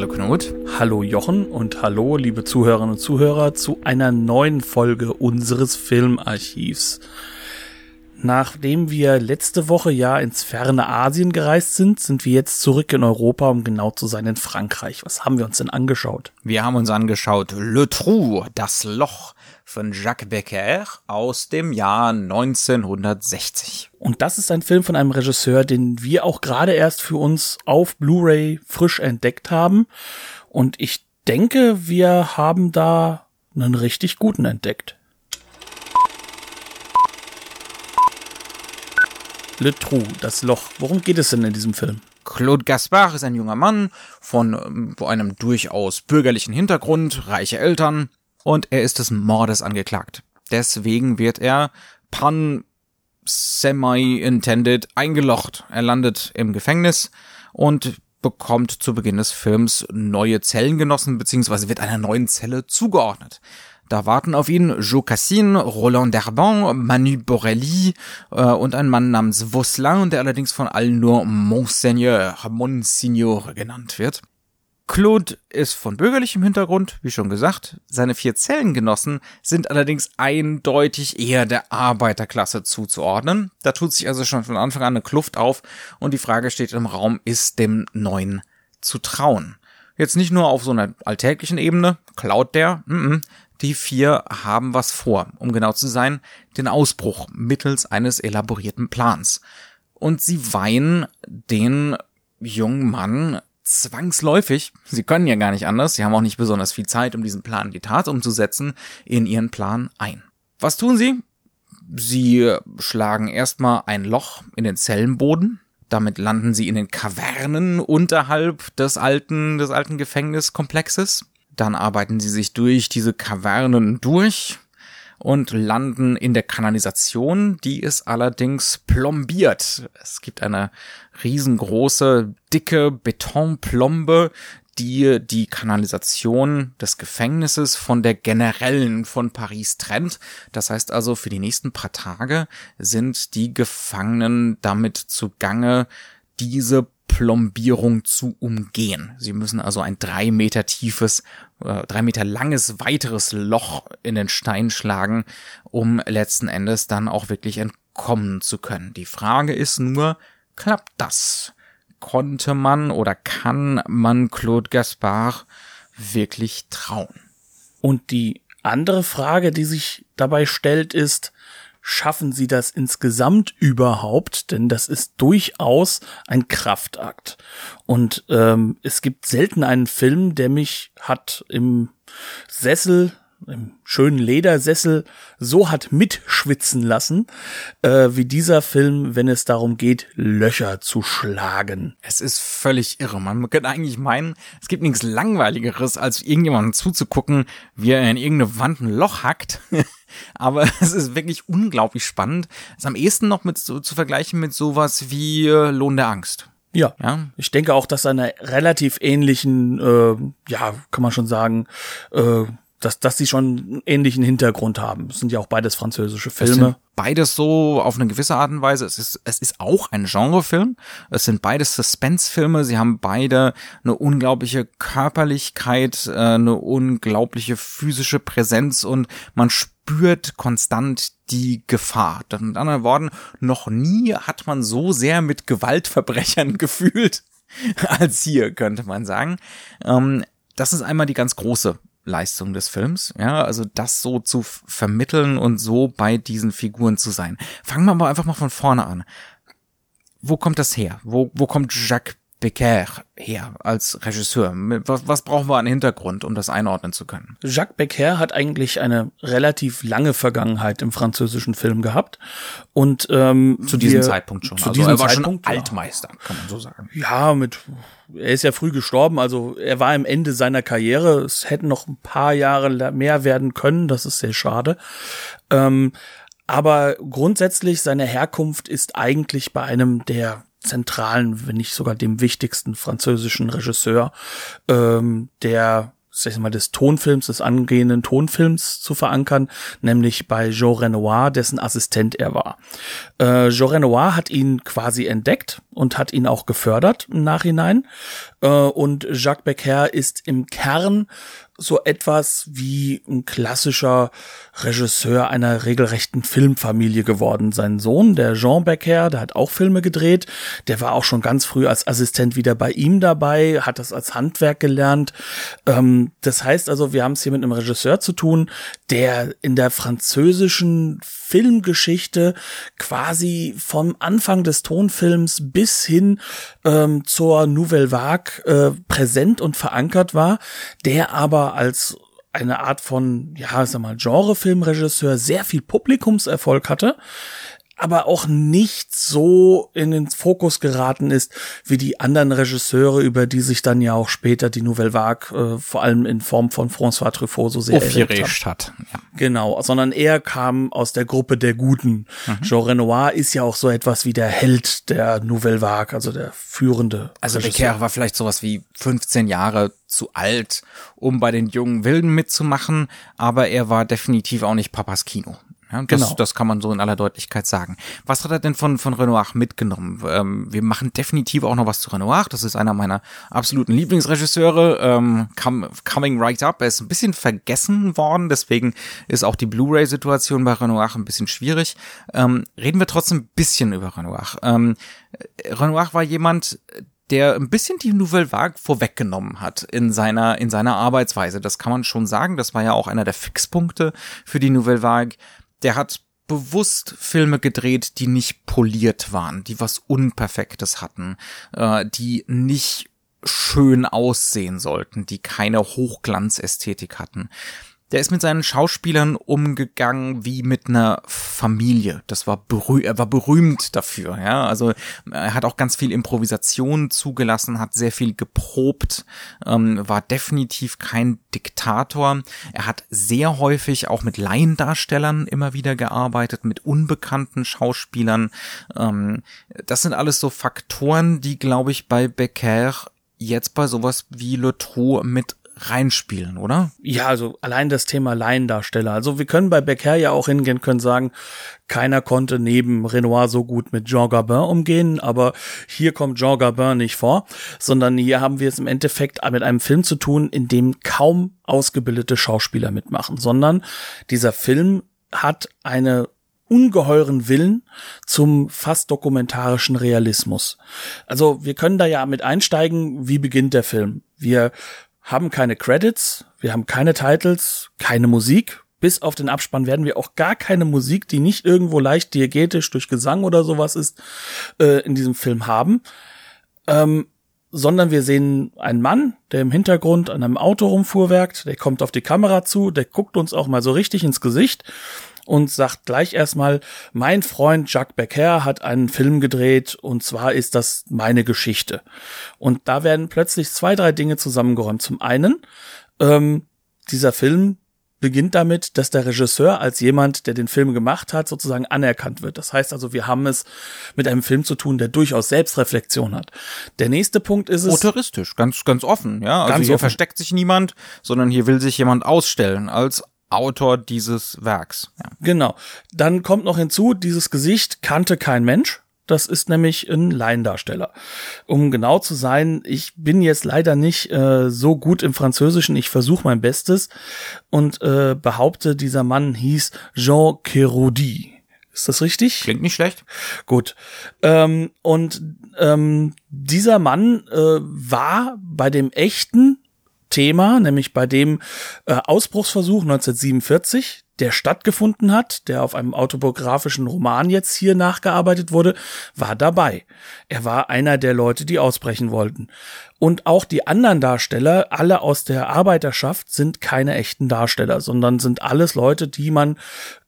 Hallo Knut. Hallo Jochen und hallo liebe Zuhörerinnen und Zuhörer zu einer neuen Folge unseres Filmarchivs. Nachdem wir letzte Woche ja ins ferne Asien gereist sind, sind wir jetzt zurück in Europa, um genau zu sein in Frankreich. Was haben wir uns denn angeschaut? Wir haben uns angeschaut Le Trou, das Loch von Jacques Becker aus dem Jahr 1960. Und das ist ein Film von einem Regisseur, den wir auch gerade erst für uns auf Blu-ray frisch entdeckt haben. Und ich denke, wir haben da einen richtig guten entdeckt. Le Trou, das Loch. Worum geht es denn in diesem Film? Claude Gaspard ist ein junger Mann von ähm, einem durchaus bürgerlichen Hintergrund, reiche Eltern, und er ist des Mordes angeklagt. Deswegen wird er pan semi-intended eingelocht. Er landet im Gefängnis und bekommt zu Beginn des Films neue Zellengenossen beziehungsweise wird einer neuen Zelle zugeordnet. Da warten auf ihn Joe Cassin, Roland Derban, Manu Borelli äh, und ein Mann namens Vaucelin, der allerdings von allen nur Monseigneur, Monsignore genannt wird. Claude ist von bürgerlichem Hintergrund, wie schon gesagt. Seine vier Zellengenossen sind allerdings eindeutig eher der Arbeiterklasse zuzuordnen. Da tut sich also schon von Anfang an eine Kluft auf und die Frage steht im Raum, ist dem Neuen zu trauen? Jetzt nicht nur auf so einer alltäglichen Ebene, klaut der, mm -mm, die vier haben was vor, um genau zu sein, den Ausbruch mittels eines elaborierten Plans. Und sie weihen den jungen Mann zwangsläufig, sie können ja gar nicht anders, sie haben auch nicht besonders viel Zeit, um diesen Plan in die Tat umzusetzen, in ihren Plan ein. Was tun sie? Sie schlagen erstmal ein Loch in den Zellenboden, damit landen sie in den Kavernen unterhalb des alten, des alten Gefängniskomplexes. Dann arbeiten sie sich durch diese Kavernen durch, und landen in der Kanalisation. Die ist allerdings plombiert. Es gibt eine riesengroße, dicke Betonplombe, die die Kanalisation des Gefängnisses von der generellen von Paris trennt. Das heißt also, für die nächsten paar Tage sind die Gefangenen damit zugange, diese Plombierung zu umgehen. Sie müssen also ein drei Meter tiefes, äh, drei Meter langes weiteres Loch in den Stein schlagen, um letzten Endes dann auch wirklich entkommen zu können. Die Frage ist nur, klappt das? Konnte man oder kann man Claude Gaspard wirklich trauen? Und die andere Frage, die sich dabei stellt, ist, schaffen sie das insgesamt überhaupt? Denn das ist durchaus ein Kraftakt. Und ähm, es gibt selten einen Film, der mich hat im Sessel im schönen Ledersessel so hat mitschwitzen lassen, äh, wie dieser Film, wenn es darum geht, Löcher zu schlagen. Es ist völlig irre. Man könnte eigentlich meinen, es gibt nichts Langweiligeres, als irgendjemandem zuzugucken, wie er in irgendeine Wand ein Loch hackt. Aber es ist wirklich unglaublich spannend. Es ist am ehesten noch mit so, zu vergleichen mit sowas wie äh, Lohn der Angst. Ja, ja, ich denke auch, dass eine relativ ähnlichen, äh, ja, kann man schon sagen, äh, dass, dass sie schon einen ähnlichen Hintergrund haben. Es sind ja auch beides französische Filme. beides so auf eine gewisse Art und Weise. Es ist, es ist auch ein Genrefilm. Es sind beides Suspense-Filme. Sie haben beide eine unglaubliche Körperlichkeit, äh, eine unglaubliche physische Präsenz und man spürt konstant die Gefahr. Mit anderen Worten, noch nie hat man so sehr mit Gewaltverbrechern gefühlt als hier, könnte man sagen. Ähm, das ist einmal die ganz große Leistung des Films, ja, also das so zu vermitteln und so bei diesen Figuren zu sein. Fangen wir aber einfach mal von vorne an. Wo kommt das her? Wo, wo kommt Jacques Becker her als Regisseur? Was, was brauchen wir an Hintergrund, um das einordnen zu können? Jacques Becker hat eigentlich eine relativ lange Vergangenheit im französischen Film gehabt und ähm, zu diesem wir, Zeitpunkt schon. Zu also diesem er war Zeitpunkt, schon Altmeister, ja. kann man so sagen. Ja, mit er ist ja früh gestorben, also er war am Ende seiner Karriere. Es hätten noch ein paar Jahre mehr werden können, das ist sehr schade. Ähm, aber grundsätzlich seine Herkunft ist eigentlich bei einem der zentralen, wenn nicht sogar dem wichtigsten französischen Regisseur, ähm, der sag ich mal, des Tonfilms, des angehenden Tonfilms zu verankern, nämlich bei Jean Renoir, dessen Assistent er war. Äh, Jean Renoir hat ihn quasi entdeckt und hat ihn auch gefördert im Nachhinein. Äh, und Jacques Becker ist im Kern so etwas wie ein klassischer Regisseur einer regelrechten Filmfamilie geworden. Sein Sohn, der Jean Becker, der hat auch Filme gedreht. Der war auch schon ganz früh als Assistent wieder bei ihm dabei, hat das als Handwerk gelernt. Ähm, das heißt also, wir haben es hier mit einem Regisseur zu tun, der in der französischen Filmgeschichte quasi vom Anfang des Tonfilms bis hin ähm, zur Nouvelle Vague äh, präsent und verankert war, der aber als eine Art von, ja, sag mal, Genrefilmregisseur sehr viel Publikumserfolg hatte, aber auch nicht so in den Fokus geraten ist wie die anderen Regisseure, über die sich dann ja auch später die Nouvelle Vague äh, vor allem in Form von François Truffaut so sehr aufgeregt hat. Ja. Genau, sondern er kam aus der Gruppe der Guten. Mhm. Jean Renoir ist ja auch so etwas wie der Held der Nouvelle Vague, also der führende. Also Becker war vielleicht sowas wie 15 Jahre zu alt, um bei den jungen Wilden mitzumachen, aber er war definitiv auch nicht Papas Kino. Ja, das, genau. das kann man so in aller Deutlichkeit sagen. Was hat er denn von, von Renoir mitgenommen? Ähm, wir machen definitiv auch noch was zu Renoir. Das ist einer meiner absoluten Lieblingsregisseure. Ähm, coming right up. Er ist ein bisschen vergessen worden. Deswegen ist auch die Blu-ray-Situation bei Renoir ein bisschen schwierig. Ähm, reden wir trotzdem ein bisschen über Renoir. Ähm, Renoir war jemand, der ein bisschen die Nouvelle Vague vorweggenommen hat in seiner, in seiner Arbeitsweise. Das kann man schon sagen. Das war ja auch einer der Fixpunkte für die Nouvelle Vague der hat bewusst Filme gedreht, die nicht poliert waren, die was Unperfektes hatten, äh, die nicht schön aussehen sollten, die keine Hochglanzästhetik hatten der ist mit seinen Schauspielern umgegangen wie mit einer Familie. Das war berüh er war berühmt dafür, ja. Also er hat auch ganz viel Improvisation zugelassen, hat sehr viel geprobt, ähm, war definitiv kein Diktator. Er hat sehr häufig auch mit Laiendarstellern immer wieder gearbeitet, mit unbekannten Schauspielern. Ähm, das sind alles so Faktoren, die, glaube ich, bei Becker jetzt bei sowas wie Le Trou mit reinspielen, oder? Ja, also allein das Thema Laiendarsteller. Also wir können bei Becker ja auch hingehen, können sagen, keiner konnte neben Renoir so gut mit Jean Gabin umgehen, aber hier kommt Jean Gabin nicht vor, sondern hier haben wir es im Endeffekt mit einem Film zu tun, in dem kaum ausgebildete Schauspieler mitmachen, sondern dieser Film hat eine ungeheuren Willen zum fast dokumentarischen Realismus. Also wir können da ja mit einsteigen, wie beginnt der Film? Wir haben keine Credits, wir haben keine Titles, keine Musik. Bis auf den Abspann werden wir auch gar keine Musik, die nicht irgendwo leicht diegetisch durch Gesang oder sowas ist, äh, in diesem Film haben. Ähm, sondern wir sehen einen Mann, der im Hintergrund an einem Auto rumfuhrwerkt, der kommt auf die Kamera zu, der guckt uns auch mal so richtig ins Gesicht und sagt gleich erstmal, mein Freund Jacques Becker hat einen Film gedreht und zwar ist das meine Geschichte. Und da werden plötzlich zwei, drei Dinge zusammengeräumt. Zum einen, ähm, dieser Film beginnt damit, dass der Regisseur als jemand, der den Film gemacht hat, sozusagen anerkannt wird. Das heißt also, wir haben es mit einem Film zu tun, der durchaus Selbstreflexion hat. Der nächste Punkt ist es. Autoristisch, ganz, ganz offen, ja. Also hier offen. versteckt sich niemand, sondern hier will sich jemand ausstellen als Autor dieses Werks. Ja. Genau. Dann kommt noch hinzu, dieses Gesicht kannte kein Mensch. Das ist nämlich ein Laiendarsteller. Um genau zu sein, ich bin jetzt leider nicht äh, so gut im Französischen. Ich versuche mein Bestes und äh, behaupte, dieser Mann hieß Jean Kerodi. Ist das richtig? Klingt nicht schlecht. Gut. Ähm, und ähm, dieser Mann äh, war bei dem echten Thema, nämlich bei dem äh, Ausbruchsversuch 1947, der stattgefunden hat, der auf einem autobiografischen Roman jetzt hier nachgearbeitet wurde, war dabei. Er war einer der Leute, die ausbrechen wollten. Und auch die anderen Darsteller, alle aus der Arbeiterschaft, sind keine echten Darsteller, sondern sind alles Leute, die man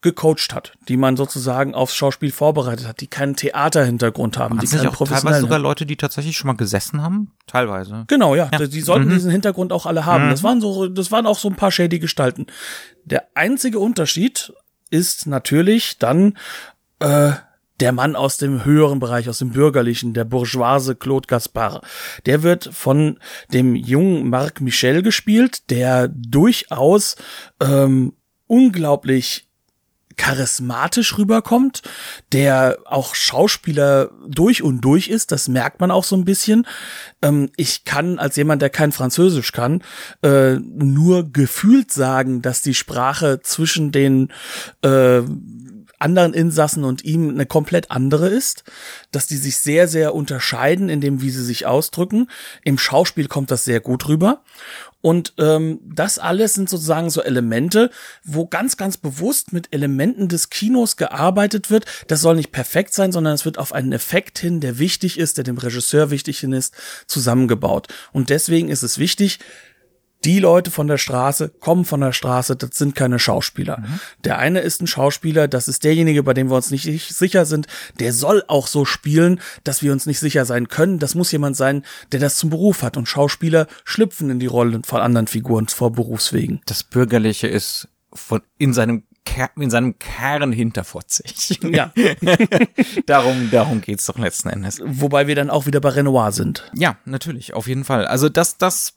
gecoacht hat, die man sozusagen aufs Schauspiel vorbereitet hat, die keinen Theaterhintergrund haben, Hat die nicht auch teilweise sogar Leute, die tatsächlich schon mal gesessen haben? Teilweise. Genau, ja, Ja. die sollten Mhm. diesen Hintergrund auch alle haben. Das waren so, das waren auch so ein paar shady Gestalten. Der einzige Unterschied ist natürlich dann äh, der Mann aus dem höheren Bereich, aus dem bürgerlichen, der Bourgeoise Claude Gaspard. Der wird von dem jungen Marc Michel gespielt, der durchaus ähm, unglaublich charismatisch rüberkommt, der auch Schauspieler durch und durch ist, das merkt man auch so ein bisschen. Ähm, ich kann als jemand, der kein Französisch kann, äh, nur gefühlt sagen, dass die Sprache zwischen den äh, anderen Insassen und ihm eine komplett andere ist, dass die sich sehr, sehr unterscheiden in dem, wie sie sich ausdrücken. Im Schauspiel kommt das sehr gut rüber. Und ähm, das alles sind sozusagen so Elemente, wo ganz, ganz bewusst mit Elementen des Kinos gearbeitet wird. Das soll nicht perfekt sein, sondern es wird auf einen Effekt hin, der wichtig ist, der dem Regisseur wichtig hin ist, zusammengebaut. Und deswegen ist es wichtig, die Leute von der Straße kommen von der Straße, das sind keine Schauspieler. Der eine ist ein Schauspieler, das ist derjenige, bei dem wir uns nicht sicher sind, der soll auch so spielen, dass wir uns nicht sicher sein können. Das muss jemand sein, der das zum Beruf hat. Und Schauspieler schlüpfen in die Rollen von anderen Figuren vor Berufswegen. Das Bürgerliche ist von, in seinem Ker in seinem Kern hinterfotzig. Ja. darum, darum geht's doch letzten Endes. Wobei wir dann auch wieder bei Renoir sind. Ja, natürlich, auf jeden Fall. Also das, das,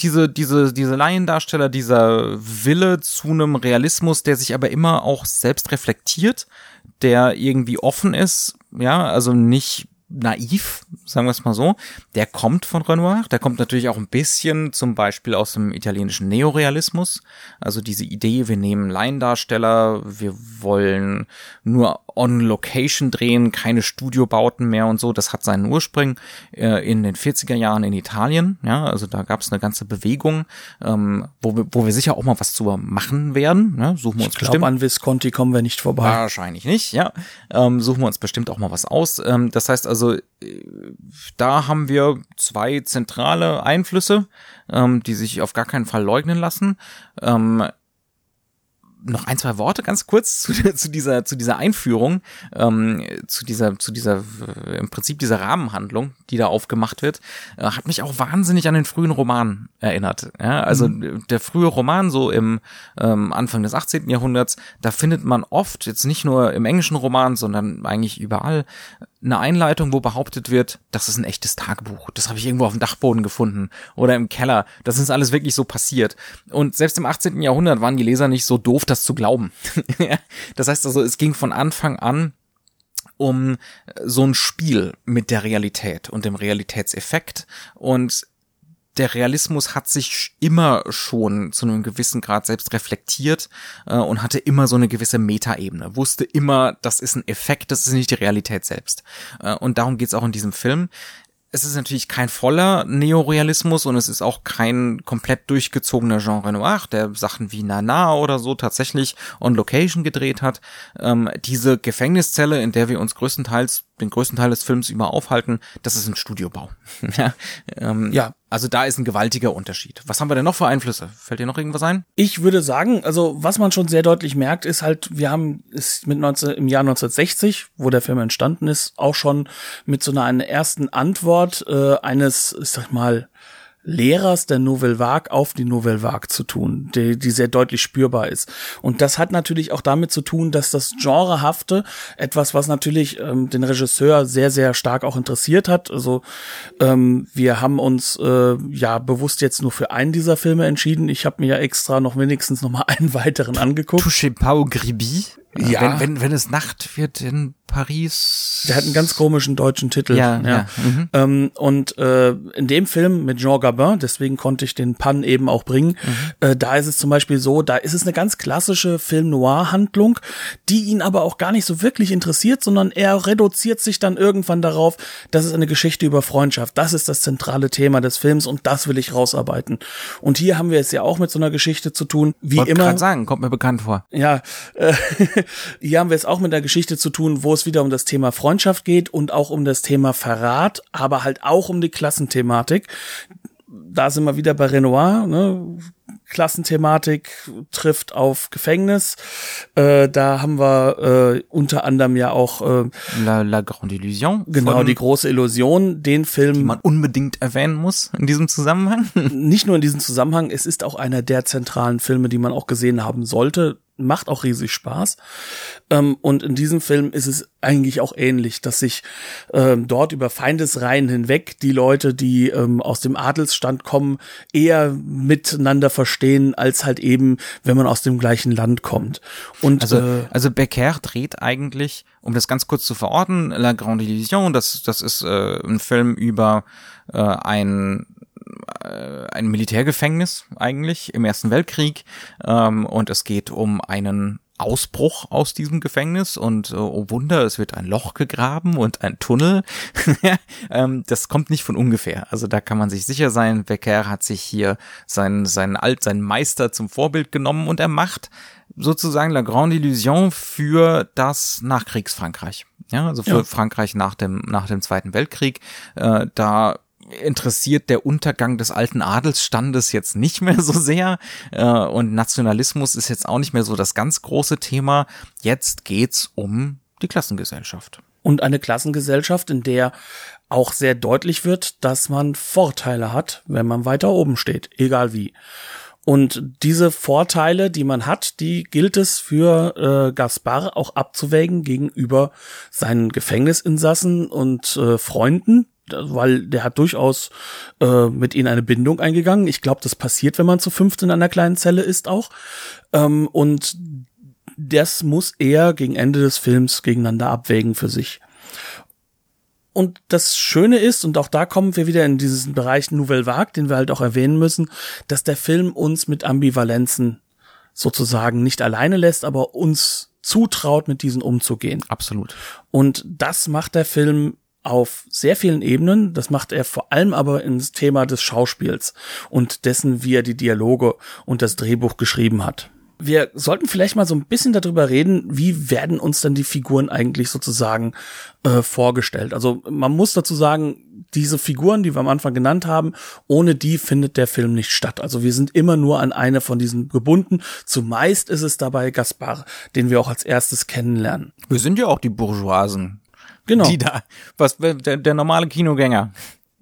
diese, diese, diese Laiendarsteller, dieser Wille zu einem Realismus, der sich aber immer auch selbst reflektiert, der irgendwie offen ist, ja, also nicht naiv, sagen wir es mal so, der kommt von Renoir, der kommt natürlich auch ein bisschen zum Beispiel aus dem italienischen Neorealismus, also diese Idee, wir nehmen Laiendarsteller, wir wollen nur on Location drehen, keine Studiobauten mehr und so, das hat seinen Ursprung äh, in den 40er Jahren in Italien, ja, also da gab es eine ganze Bewegung, ähm, wo, wir, wo wir sicher auch mal was zu machen werden, ne? suchen wir uns Ich glaube, an Visconti kommen wir nicht vorbei. Wahrscheinlich nicht, ja. Ähm, suchen wir uns bestimmt auch mal was aus. Ähm, das heißt also, äh, da haben wir zwei zentrale Einflüsse, ähm, die sich auf gar keinen Fall leugnen lassen. Ähm, noch ein, zwei Worte ganz kurz zu, zu dieser, zu dieser Einführung, ähm, zu dieser, zu dieser, äh, im Prinzip dieser Rahmenhandlung, die da aufgemacht wird, äh, hat mich auch wahnsinnig an den frühen Roman erinnert. Ja, also der frühe Roman, so im ähm, Anfang des 18. Jahrhunderts, da findet man oft, jetzt nicht nur im englischen Roman, sondern eigentlich überall, eine Einleitung, wo behauptet wird, das ist ein echtes Tagebuch. Das habe ich irgendwo auf dem Dachboden gefunden oder im Keller. Das ist alles wirklich so passiert. Und selbst im 18. Jahrhundert waren die Leser nicht so doof, das zu glauben. das heißt also, es ging von Anfang an um so ein Spiel mit der Realität und dem Realitätseffekt und der Realismus hat sich immer schon zu einem gewissen Grad selbst reflektiert äh, und hatte immer so eine gewisse Metaebene. Wusste immer, das ist ein Effekt, das ist nicht die Realität selbst. Äh, und darum geht's auch in diesem Film. Es ist natürlich kein voller Neorealismus und es ist auch kein komplett durchgezogener Jean Renoir, der Sachen wie Nana oder so tatsächlich on Location gedreht hat. Ähm, diese Gefängniszelle, in der wir uns größtenteils den größten Teil des Films über aufhalten, das ist ein Studiobau. ja, ähm, Ja. Also da ist ein gewaltiger Unterschied. Was haben wir denn noch für Einflüsse? Fällt dir noch irgendwas ein? Ich würde sagen, also was man schon sehr deutlich merkt, ist halt, wir haben es mit 19, im Jahr 1960, wo der Film entstanden ist, auch schon mit so einer, einer ersten Antwort äh, eines, ich sag mal, Lehrers der Nouvelle Vague auf die Nouvelle Vague zu tun, die, die sehr deutlich spürbar ist. Und das hat natürlich auch damit zu tun, dass das Genrehafte, etwas, was natürlich ähm, den Regisseur sehr, sehr stark auch interessiert hat. Also ähm, wir haben uns äh, ja bewusst jetzt nur für einen dieser Filme entschieden. Ich habe mir ja extra noch wenigstens noch mal einen weiteren angeguckt. Touché pas au Gribi. Äh, Ja. Wenn, wenn, wenn es Nacht wird in Paris. Der hat einen ganz komischen deutschen Titel. Ja, ja. Mhm. Ähm, und äh, in dem Film mit Jean Gabin, deswegen konnte ich den Pan eben auch bringen, Mhm. äh, da ist es zum Beispiel so, da ist es eine ganz klassische Film-Noir-Handlung, die ihn aber auch gar nicht so wirklich interessiert, sondern er reduziert sich dann irgendwann darauf, das ist eine Geschichte über Freundschaft. Das ist das zentrale Thema des Films und das will ich rausarbeiten. Und hier haben wir es ja auch mit so einer Geschichte zu tun, wie Wollte immer. grad sagen, kommt mir bekannt vor. Ja, äh, hier haben wir es auch mit einer Geschichte zu tun, wo es wieder um das Thema Freundschaft geht und auch um das Thema Verrat, aber halt auch um die Klassenthematik. Da sind wir wieder bei Renoir, ne? Klassenthematik trifft auf Gefängnis. Äh, da haben wir äh, unter anderem ja auch äh, La, La Grande Illusion. genau die große Illusion, den Film die man unbedingt erwähnen muss in diesem Zusammenhang. nicht nur in diesem Zusammenhang, es ist auch einer der zentralen Filme, die man auch gesehen haben sollte. Macht auch riesig Spaß. Ähm, und in diesem Film ist es eigentlich auch ähnlich, dass sich ähm, dort über Feindesreihen hinweg die Leute, die ähm, aus dem Adelsstand kommen, eher miteinander verstehen, als halt eben, wenn man aus dem gleichen Land kommt. Und Also, äh, also Becker dreht eigentlich, um das ganz kurz zu verorten, La Grande Illusion, das, das ist äh, ein Film über äh, ein äh, ein Militärgefängnis eigentlich im Ersten Weltkrieg ähm, und es geht um einen Ausbruch aus diesem Gefängnis und äh, oh Wunder, es wird ein Loch gegraben und ein Tunnel. ähm, das kommt nicht von ungefähr. Also da kann man sich sicher sein, Becker hat sich hier seinen, seinen Alt, seinen Meister zum Vorbild genommen und er macht sozusagen La Grande Illusion für das Nachkriegsfrankreich. Ja, also für Ja. Frankreich nach dem, nach dem Zweiten Weltkrieg. Äh, da interessiert der Untergang des alten Adelsstandes jetzt nicht mehr so sehr äh, und Nationalismus ist jetzt auch nicht mehr so das ganz große Thema. Jetzt geht's um die Klassengesellschaft. und eine Klassengesellschaft, in der auch sehr deutlich wird, dass man Vorteile hat, wenn man weiter oben steht, egal wie. Und diese Vorteile, die man hat, die gilt es für äh, Gaspar auch abzuwägen gegenüber seinen Gefängnisinsassen und äh, Freunden, weil der hat durchaus äh, mit ihnen eine Bindung eingegangen. Ich glaube, das passiert, wenn man zu fünft in einer kleinen Zelle ist auch. Ähm, und das muss er gegen Ende des Films gegeneinander abwägen für sich. Und das Schöne ist, und auch da kommen wir wieder in diesen Bereich Nouvelle Vague, den wir halt auch erwähnen müssen, dass der Film uns mit Ambivalenzen sozusagen nicht alleine lässt, aber uns zutraut, mit diesen umzugehen. Absolut. Und das macht der Film auf sehr vielen Ebenen. Das macht er vor allem aber ins Thema des Schauspiels und dessen, wie er die Dialoge und das Drehbuch geschrieben hat. Wir sollten vielleicht mal so ein bisschen darüber reden, wie werden uns denn die Figuren eigentlich sozusagen äh, vorgestellt. Also man muss dazu sagen, diese Figuren, die wir am Anfang genannt haben, ohne die findet der Film nicht statt. Also wir sind immer nur an eine von diesen gebunden. Zumeist ist es dabei Gaspar, den wir auch als erstes kennenlernen. Wir sind ja auch die Bourgeoisen. Genau. Die da, was, der, der normale Kinogänger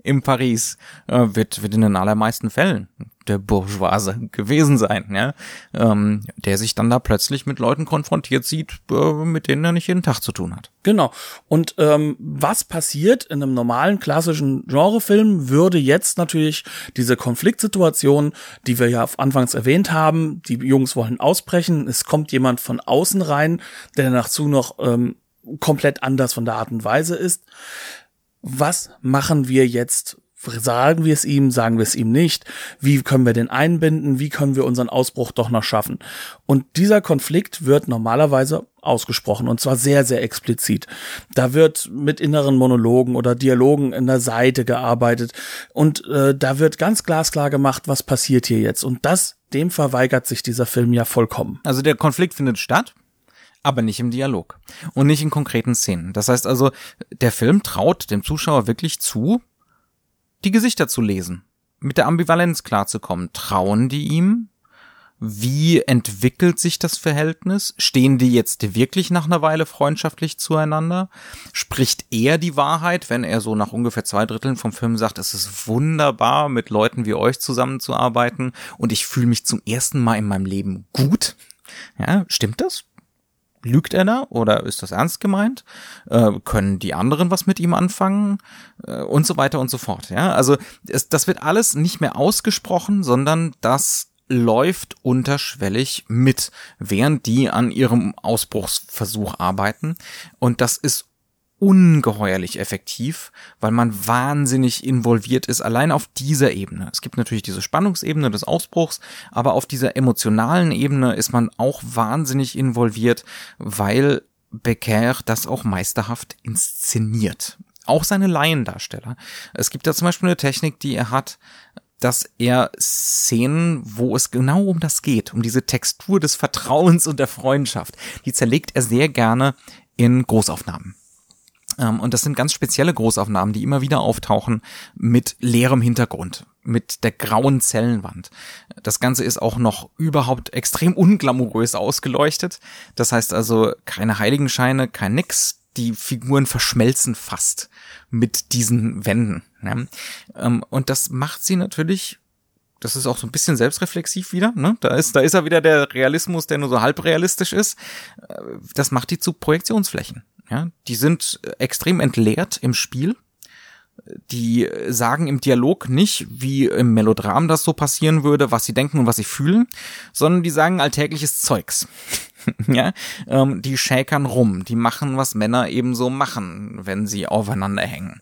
in Paris äh, wird, wird in den allermeisten Fällen der Bourgeoise gewesen sein, ja, ähm, der sich dann da plötzlich mit Leuten konfrontiert sieht, äh, mit denen er nicht jeden Tag zu tun hat. Genau. Und ähm, was passiert in einem normalen klassischen Genrefilm, würde jetzt natürlich diese Konfliktsituation, die wir ja anfangs erwähnt haben, die Jungs wollen ausbrechen, es kommt jemand von außen rein, der dazu noch ähm, komplett anders von der Art und Weise ist. Was machen wir jetzt? Sagen wir es ihm, sagen wir es ihm nicht? Wie können wir den einbinden? Wie können wir unseren Ausbruch doch noch schaffen? Und dieser Konflikt wird normalerweise ausgesprochen und zwar sehr, sehr explizit. Da wird mit inneren Monologen oder Dialogen in der Seite gearbeitet und äh, da wird ganz glasklar gemacht, was passiert hier jetzt. Und das, dem verweigert sich dieser Film ja vollkommen. Also der Konflikt findet statt, aber nicht im Dialog und nicht in konkreten Szenen. Das heißt also, der Film traut dem Zuschauer wirklich zu, die Gesichter zu lesen, mit der Ambivalenz klarzukommen. Trauen die ihm? Wie entwickelt sich das Verhältnis? Stehen die jetzt wirklich nach einer Weile freundschaftlich zueinander? Spricht er die Wahrheit, wenn er so nach ungefähr zwei Dritteln vom Film sagt, es ist wunderbar, mit Leuten wie euch zusammenzuarbeiten und ich fühle mich zum ersten Mal in meinem Leben gut? Ja, stimmt das? Lügt er da oder ist das ernst gemeint? Äh, können die anderen was mit ihm anfangen? Äh, und so weiter und so fort. Ja, also es, das wird alles nicht mehr ausgesprochen, sondern das läuft unterschwellig mit, während die an ihrem Ausbruchsversuch arbeiten. Und das ist ungeheuerlich effektiv, weil man wahnsinnig involviert ist, allein auf dieser Ebene. Es gibt natürlich diese Spannungsebene des Ausbruchs, aber auf dieser emotionalen Ebene ist man auch wahnsinnig involviert, weil Becker das auch meisterhaft inszeniert. Auch seine Laiendarsteller. Es gibt da zum Beispiel eine Technik, die er hat, dass er Szenen, wo es genau um das geht, um diese Textur des Vertrauens und der Freundschaft, die zerlegt er sehr gerne in Großaufnahmen. Ähm, und das sind ganz spezielle Großaufnahmen, die immer wieder auftauchen mit leerem Hintergrund, mit der grauen Zellenwand. Das Ganze ist auch noch überhaupt extrem unglamourös ausgeleuchtet. Das heißt also keine Heiligenscheine, kein Nix. Die Figuren verschmelzen fast mit diesen Wänden. Ja. Ähm, und das macht sie natürlich das ist auch so ein bisschen selbstreflexiv wieder. Ne? Da ist, da ist er wieder der Realismus, der nur so halb realistisch ist. Äh, das macht die zu Projektionsflächen. Ja, die sind extrem entleert im Spiel. Die sagen im Dialog nicht, wie im Melodram das so passieren würde, was sie denken und was sie fühlen, sondern die sagen alltägliches Zeugs. ja, ähm, die schäkern rum, die machen, was Männer eben so machen, wenn sie aufeinander hängen.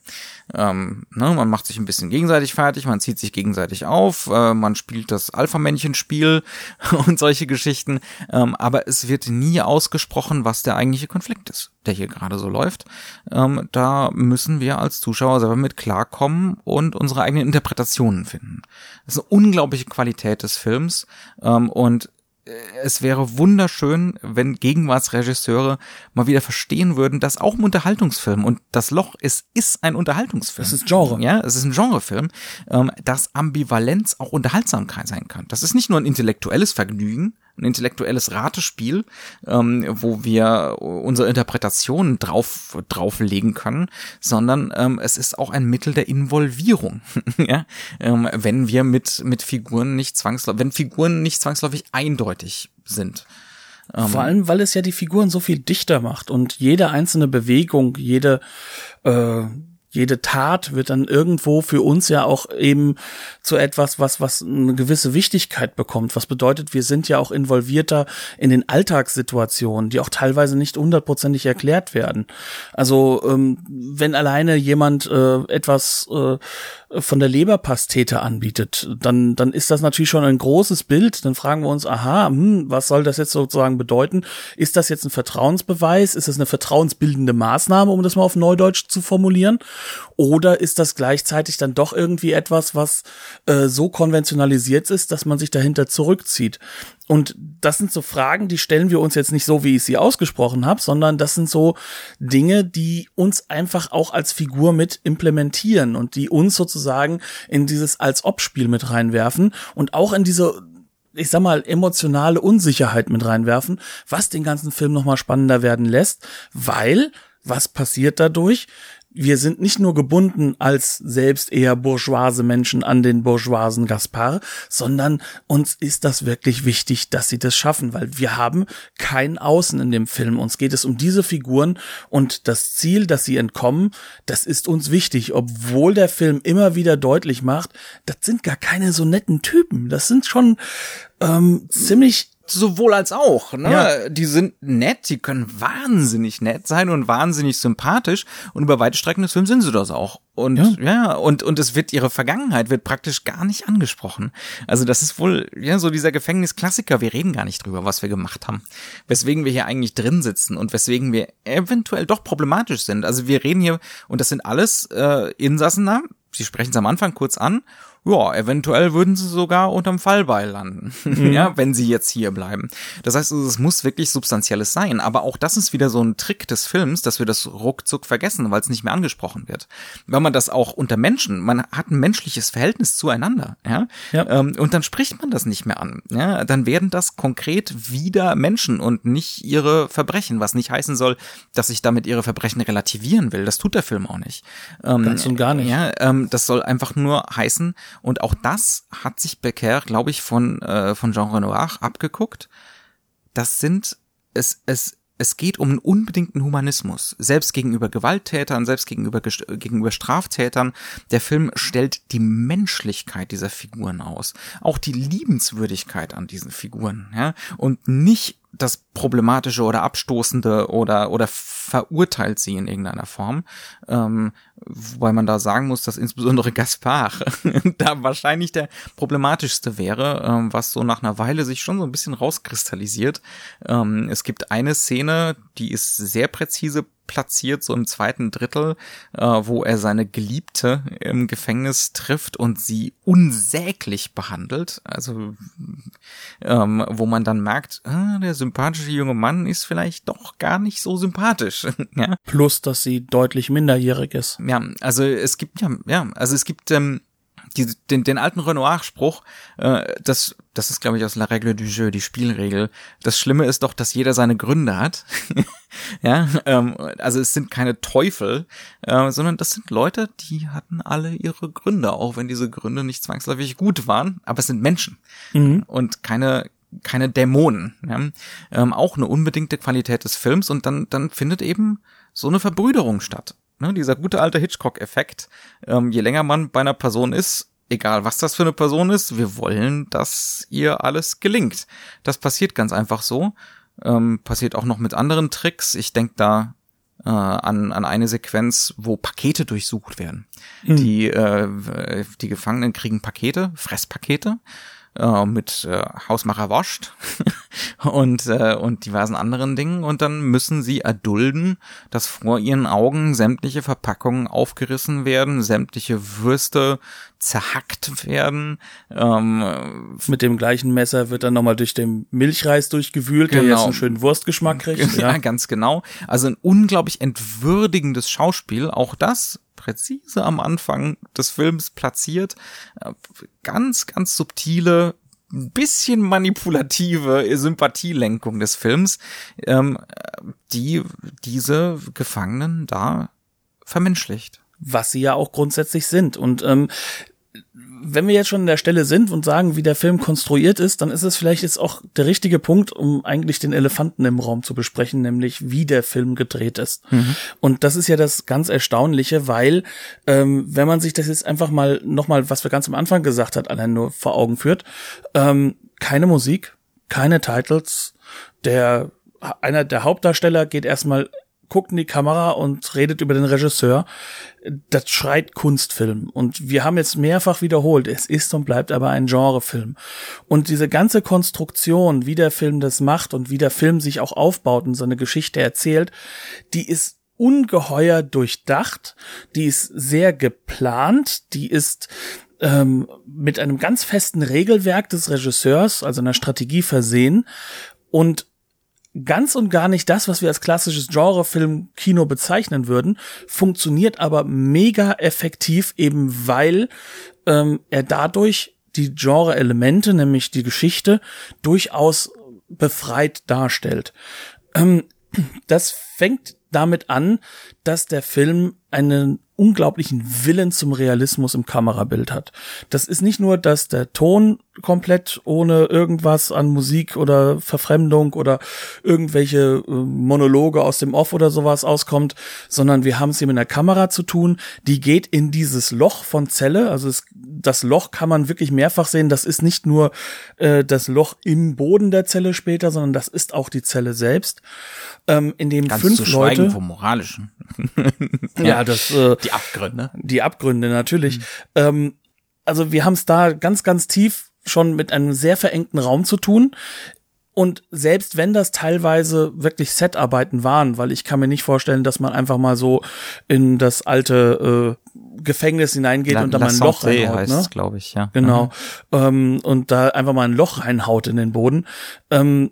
Ähm, ne, man macht sich ein bisschen gegenseitig fertig, man zieht sich gegenseitig auf, äh, man spielt das Alpha-Männchen-Spiel und solche Geschichten, ähm, aber es wird nie ausgesprochen, was der eigentliche Konflikt ist, der hier gerade so läuft. Ähm, da müssen wir als Zuschauer selber mit klarkommen und unsere eigenen Interpretationen finden. Das ist eine unglaubliche Qualität des Films ähm, und es wäre wunderschön, wenn Gegenwartsregisseure mal wieder verstehen würden, dass auch ein Unterhaltungsfilm und das Loch ist, ist ein Unterhaltungsfilm. Das ist Genre. Ja, es ist ein Genrefilm, ähm, dass Ambivalenz auch Unterhaltsamkeit sein kann. Das ist nicht nur ein intellektuelles Vergnügen, ein intellektuelles Ratespiel, ähm, wo wir unsere Interpretationen drauf drauflegen können, sondern ähm, es ist auch ein Mittel der Involvierung, ja? ähm, wenn wir mit mit Figuren nicht zwangsläufig, wenn Figuren nicht zwangsläufig eindeutig sind. Ähm, Vor allem, weil es ja die Figuren so viel dichter macht und jede einzelne Bewegung, jede äh, jede Tat wird dann irgendwo für uns ja auch eben zu etwas, was, was eine gewisse Wichtigkeit bekommt. Was bedeutet, wir sind ja auch involvierter in den Alltagssituationen, die auch teilweise nicht hundertprozentig erklärt werden. Also, ähm, wenn alleine jemand äh, etwas äh, von der Leberpastete anbietet, dann, dann ist das natürlich schon ein großes Bild. Dann fragen wir uns, aha, hm, was soll das jetzt sozusagen bedeuten? Ist das jetzt ein Vertrauensbeweis? Ist das eine vertrauensbildende Maßnahme, um das mal auf Neudeutsch zu formulieren? Oder ist das gleichzeitig dann doch irgendwie etwas, was äh, so konventionalisiert ist, dass man sich dahinter zurückzieht? Und das sind so Fragen, die stellen wir uns jetzt nicht so, wie ich sie ausgesprochen habe, sondern das sind so Dinge, die uns einfach auch als Figur mit implementieren und die uns sozusagen in dieses Als-Ob-Spiel mit reinwerfen und auch in diese ich sag mal, emotionale Unsicherheit mit reinwerfen, was den ganzen Film nochmal spannender werden lässt, weil was passiert dadurch? Wir sind nicht nur gebunden als selbst eher bourgeoise Menschen an den bourgeoisen Gaspar, sondern uns ist das wirklich wichtig, dass sie das schaffen, weil wir haben kein Außen in dem Film. Uns geht es um diese Figuren und das Ziel, dass sie entkommen, das ist uns wichtig, obwohl der Film immer wieder deutlich macht, das sind gar keine so netten Typen. Das sind schon ähm, ziemlich sowohl als auch. Ne? Ja. Die sind nett, die können wahnsinnig nett sein und wahnsinnig sympathisch und über weite Strecken des Films sind sie das auch. Und ja. ja, und und es wird ihre Vergangenheit wird praktisch gar nicht angesprochen. Also das ist wohl ja so dieser Gefängnisklassiker. Wir reden gar nicht drüber, was wir gemacht haben, weswegen wir hier eigentlich drin sitzen und weswegen wir eventuell doch problematisch sind. Also wir reden hier und das sind alles äh, Insassen. Sie sprechen es am Anfang kurz an ja, eventuell würden sie sogar unterm Fallbeil landen, mhm. ja, wenn sie jetzt hier bleiben. Das heißt, es muss wirklich Substanzielles sein. Aber auch das ist wieder so ein Trick des Films, dass wir das ruckzuck vergessen, weil es nicht mehr angesprochen wird. Wenn man das auch unter Menschen, man hat ein menschliches Verhältnis zueinander, ja, ja. Ähm, und dann spricht man das nicht mehr an, ja, dann werden das konkret wieder Menschen und nicht ihre Verbrechen, was nicht heißen soll, dass ich damit ihre Verbrechen relativieren will. Das tut der Film auch nicht. Ähm, Ganz und gar nicht. Ja, ähm, das soll einfach nur heißen, und auch das hat sich Becker, glaube ich, von, äh, von Jean Renoir abgeguckt. Das sind, es, es es geht um einen unbedingten Humanismus, selbst gegenüber Gewalttätern, selbst gegenüber, gegenüber Straftätern. Der Film stellt die Menschlichkeit dieser Figuren aus, auch die Liebenswürdigkeit an diesen Figuren, ja, und nicht das Problematische oder Abstoßende oder, oder verurteilt sie in irgendeiner Form. Ähm, wobei man da sagen muss, dass insbesondere Gaspar da wahrscheinlich der problematischste wäre, ähm, was so nach einer Weile sich schon so ein bisschen rauskristallisiert. Ähm, es gibt eine Szene, die ist sehr präzise platziert, so im zweiten Drittel, äh, wo er seine Geliebte im Gefängnis trifft und sie unsäglich behandelt. Also, ähm, wo man dann merkt, äh, der sympathische junge Mann ist vielleicht doch gar nicht so sympathisch. ja? Plus, dass sie deutlich minderjährig ist. Ja, also es gibt ja, ja, also es gibt ähm, die, den, den alten Renoir-Spruch, äh, das, das ist, glaube ich, aus La Règle du Jeu, die Spielregel. Das Schlimme ist doch, dass jeder seine Gründe hat. ja, ähm, also es sind keine Teufel, äh, sondern das sind Leute, die hatten alle ihre Gründe, auch wenn diese Gründe nicht zwangsläufig gut waren, aber es sind Menschen mhm. und keine keine Dämonen. Ja? Ähm, auch eine unbedingte Qualität des Films und dann dann findet eben so eine Verbrüderung statt. Ne, dieser gute alte Hitchcock-Effekt. Ähm, je länger man bei einer Person ist, egal was das für eine Person ist, wir wollen, dass ihr alles gelingt. Das passiert ganz einfach so. Ähm, passiert auch noch mit anderen Tricks. Ich denke da äh, an, an eine Sequenz, wo Pakete durchsucht werden. Mhm. Die, äh, die Gefangenen kriegen Pakete, Fresspakete äh, mit äh, Hausmacher wascht und, äh, und diversen anderen Dingen. Und dann müssen sie erdulden, dass vor ihren Augen sämtliche Verpackungen aufgerissen werden, sämtliche Würste zerhackt werden. Ähm, Mit dem gleichen Messer wird dann nochmal durch den Milchreis durchgewühlt, genau. der jetzt genau. einen schönen Wurstgeschmack kriegt. Ja, ja, ganz genau. Also ein unglaublich entwürdigendes Schauspiel. Auch das präzise am Anfang des Films platziert. Äh, ganz, ganz subtile, bisschen manipulative Sympathielenkung des Films, ähm, die diese Gefangenen da vermenschlicht. Was sie ja auch grundsätzlich sind. Und ähm, wenn wir jetzt schon an der Stelle sind und sagen, wie der Film konstruiert ist, dann ist es vielleicht jetzt auch der richtige Punkt, um eigentlich den Elefanten im Raum zu besprechen, nämlich wie der Film gedreht ist. Mhm. Und das ist ja das ganz Erstaunliche, weil ähm, wenn man sich das jetzt einfach mal nochmal, was wir ganz am Anfang gesagt hat, allein nur vor Augen führt, ähm, keine Musik, keine Titles, der einer der Hauptdarsteller geht erstmal guckt in die Kamera und redet über den Regisseur. Das schreit Kunstfilm. Und wir haben jetzt mehrfach wiederholt, es ist und bleibt aber ein Genrefilm. Und diese ganze Konstruktion, wie der Film das macht und wie der Film sich auch aufbaut und seine Geschichte erzählt, die ist ungeheuer durchdacht, die ist sehr geplant, die ist ähm, mit einem ganz festen Regelwerk des Regisseurs, also einer Strategie versehen und ganz und gar nicht das, was wir als klassisches Genrefilm-Kino bezeichnen würden, funktioniert aber mega effektiv, eben weil ähm, er dadurch die Genre-Elemente, nämlich die Geschichte, durchaus befreit darstellt. Ähm, das fängt damit an, dass der Film einen unglaublichen Willen zum Realismus im Kamerabild hat. Das ist nicht nur, dass der Ton komplett ohne irgendwas an Musik oder Verfremdung oder irgendwelche äh, Monologe aus dem Off oder sowas auskommt, sondern wir haben es hier mit einer Kamera zu tun, die geht in dieses Loch von Zelle, also es, das Loch kann man wirklich mehrfach sehen, das ist nicht nur äh, das Loch im Boden der Zelle später, sondern das ist auch die Zelle selbst, ähm, in dem Ganz fünf zu Leute vom moralischen. ja, das äh, die Abgründe. Die Abgründe natürlich. Mhm. Ähm, also wir haben es da ganz, ganz tief schon mit einem sehr verengten Raum zu tun. Und selbst wenn das teilweise wirklich Setarbeiten waren, weil ich kann mir nicht vorstellen, dass man einfach mal so in das alte äh, Gefängnis hineingeht La, und da mal ein Loch reinhaut, heißt ne? glaube ich, ja. Genau. Mhm. Ähm, und da einfach mal ein Loch reinhaut in den Boden. Ähm,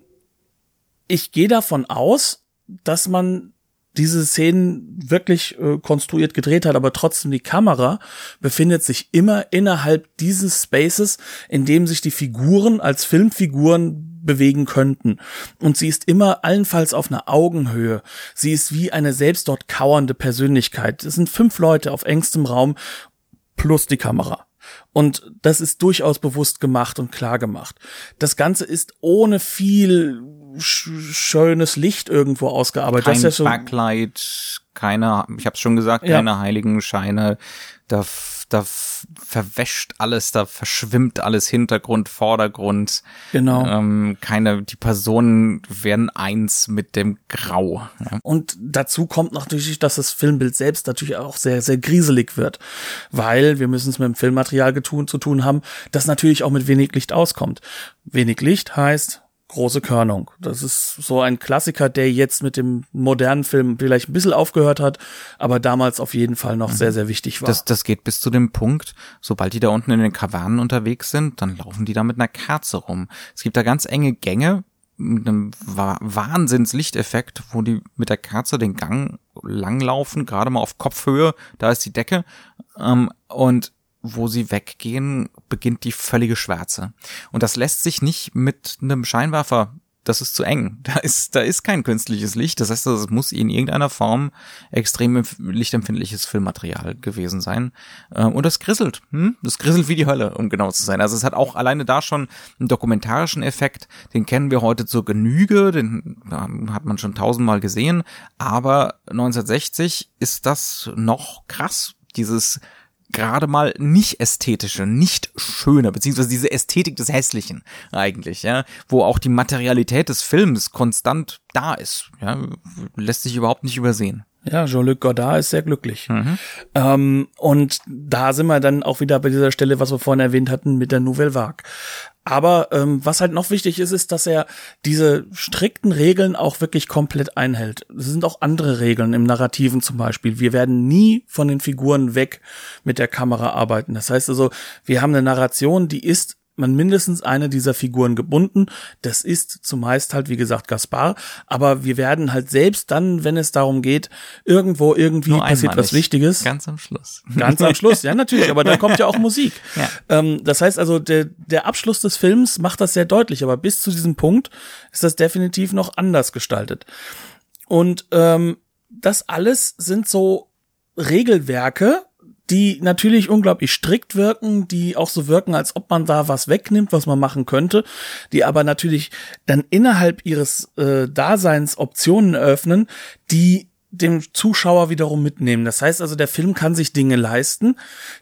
ich gehe davon aus, dass man diese Szenen wirklich äh, konstruiert gedreht hat, aber trotzdem die Kamera befindet sich immer innerhalb dieses Spaces, in dem sich die Figuren als Filmfiguren bewegen könnten. Und sie ist immer allenfalls auf einer Augenhöhe. Sie ist wie eine selbst dort kauernde Persönlichkeit. Es sind fünf Leute auf engstem Raum plus die Kamera. Und das ist durchaus bewusst gemacht und klar gemacht. Das Ganze ist ohne viel sch schönes Licht irgendwo ausgearbeitet. Kein das ist ja so, Backlight, keine, ich habe schon gesagt, Ja. keine heiligen Scheine. Da, da verwäscht alles, da verschwimmt alles Hintergrund, Vordergrund. Genau. Ähm, keine, die Personen werden eins mit dem Grau. Ja. Und dazu kommt natürlich, dass das Filmbild selbst natürlich auch sehr, sehr grieselig wird. Weil wir müssen es mit dem Filmmaterial getun, zu tun haben, das natürlich auch mit wenig Licht auskommt. Wenig Licht heißt große Körnung. Das ist so ein Klassiker, der jetzt mit dem modernen Film vielleicht ein bisschen aufgehört hat, aber damals auf jeden Fall noch sehr, sehr wichtig war. Das, das geht bis zu dem Punkt, sobald die da unten in den Kavernen unterwegs sind, dann laufen die da mit einer Kerze rum. Es gibt da ganz enge Gänge mit einem Wa- Wahnsinnslichteffekt, wo die mit der Kerze den Gang langlaufen, gerade mal auf Kopfhöhe, da ist die Decke. Ähm, und wo sie weggehen, beginnt die völlige Schwärze. Und das lässt sich nicht mit einem Scheinwerfer das ist zu eng. Da ist, da ist kein künstliches Licht. Das heißt, es muss in irgendeiner Form extrem empf- lichtempfindliches Filmmaterial gewesen sein. Äh, Und das grisselt. Hm? Das grisselt wie die Hölle, um genau zu sein. Also es hat auch alleine da schon einen dokumentarischen Effekt. Den kennen wir heute zur Genüge. Den hat man schon tausendmal gesehen. Aber 1960 ist das noch krass. Dieses gerade mal nicht ästhetische, nicht schöne, beziehungsweise diese Ästhetik des Hässlichen eigentlich, ja, wo auch die Materialität des Films konstant da ist, ja, lässt sich überhaupt nicht übersehen. Ja, Jean-Luc Godard ist sehr glücklich. Mhm. Ähm, und da sind wir dann auch wieder bei dieser Stelle, was wir vorhin erwähnt hatten, mit der Nouvelle Vague. Aber ähm, was halt noch wichtig ist, ist, dass er diese strikten Regeln auch wirklich komplett einhält. Es sind auch andere Regeln im Narrativen zum Beispiel. Wir werden nie von den Figuren weg mit der Kamera arbeiten. Das heißt also, wir haben eine Narration, die ist man mindestens eine dieser Figuren gebunden. Das ist zumeist halt, wie gesagt, Gaspar. Aber wir werden halt selbst dann, wenn es darum geht, irgendwo irgendwie Nur passiert was. Wichtiges. Ganz am Schluss. Ganz am Schluss, ja, natürlich, aber dann kommt ja auch Musik. Ja. Ähm, das heißt also, der, der Abschluss des Films macht das sehr deutlich, aber bis zu diesem Punkt ist das definitiv noch anders gestaltet. Und ähm, das alles sind so Regelwerke, die natürlich unglaublich strikt wirken, die auch so wirken, als ob man da was wegnimmt, was man machen könnte, die aber natürlich dann innerhalb ihres äh, Daseins Optionen eröffnen, die dem Zuschauer wiederum mitnehmen. Das heißt also, der Film kann sich Dinge leisten,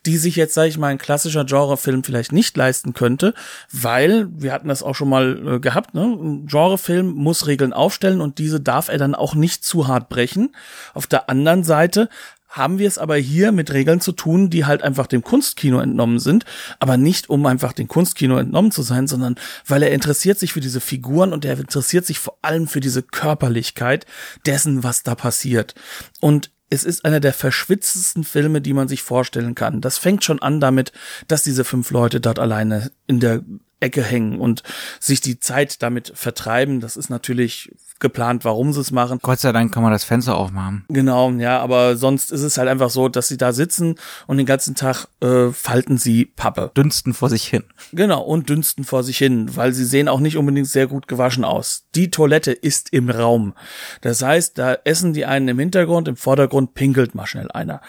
die sich jetzt, sage ich mal, ein klassischer Genrefilm vielleicht nicht leisten könnte, weil, wir hatten das auch schon mal äh, gehabt, ne? ein Genrefilm muss Regeln aufstellen und diese darf er dann auch nicht zu hart brechen. Auf der anderen Seite haben wir es aber hier mit Regeln zu tun, die halt einfach dem Kunstkino entnommen sind, aber nicht um einfach dem Kunstkino entnommen zu sein, sondern weil er interessiert sich für diese Figuren und er interessiert sich vor allem für diese Körperlichkeit dessen, was da passiert. Und es ist einer der verschwitztesten Filme, die man sich vorstellen kann. Das fängt schon an damit, dass diese fünf Leute dort alleine in der Ecke hängen und sich die Zeit damit vertreiben. Das ist natürlich geplant, warum sie es machen. Gott sei Dank kann man das Fenster aufmachen. Genau, ja, aber sonst ist es halt einfach so, dass sie da sitzen und den ganzen Tag äh, falten sie Pappe. Dünsten vor sich hin. Genau, und dünsten vor sich hin, weil sie sehen auch nicht unbedingt sehr gut gewaschen aus. Die Toilette ist im Raum. Das heißt, da essen die einen im Hintergrund, im Vordergrund pinkelt mal schnell einer.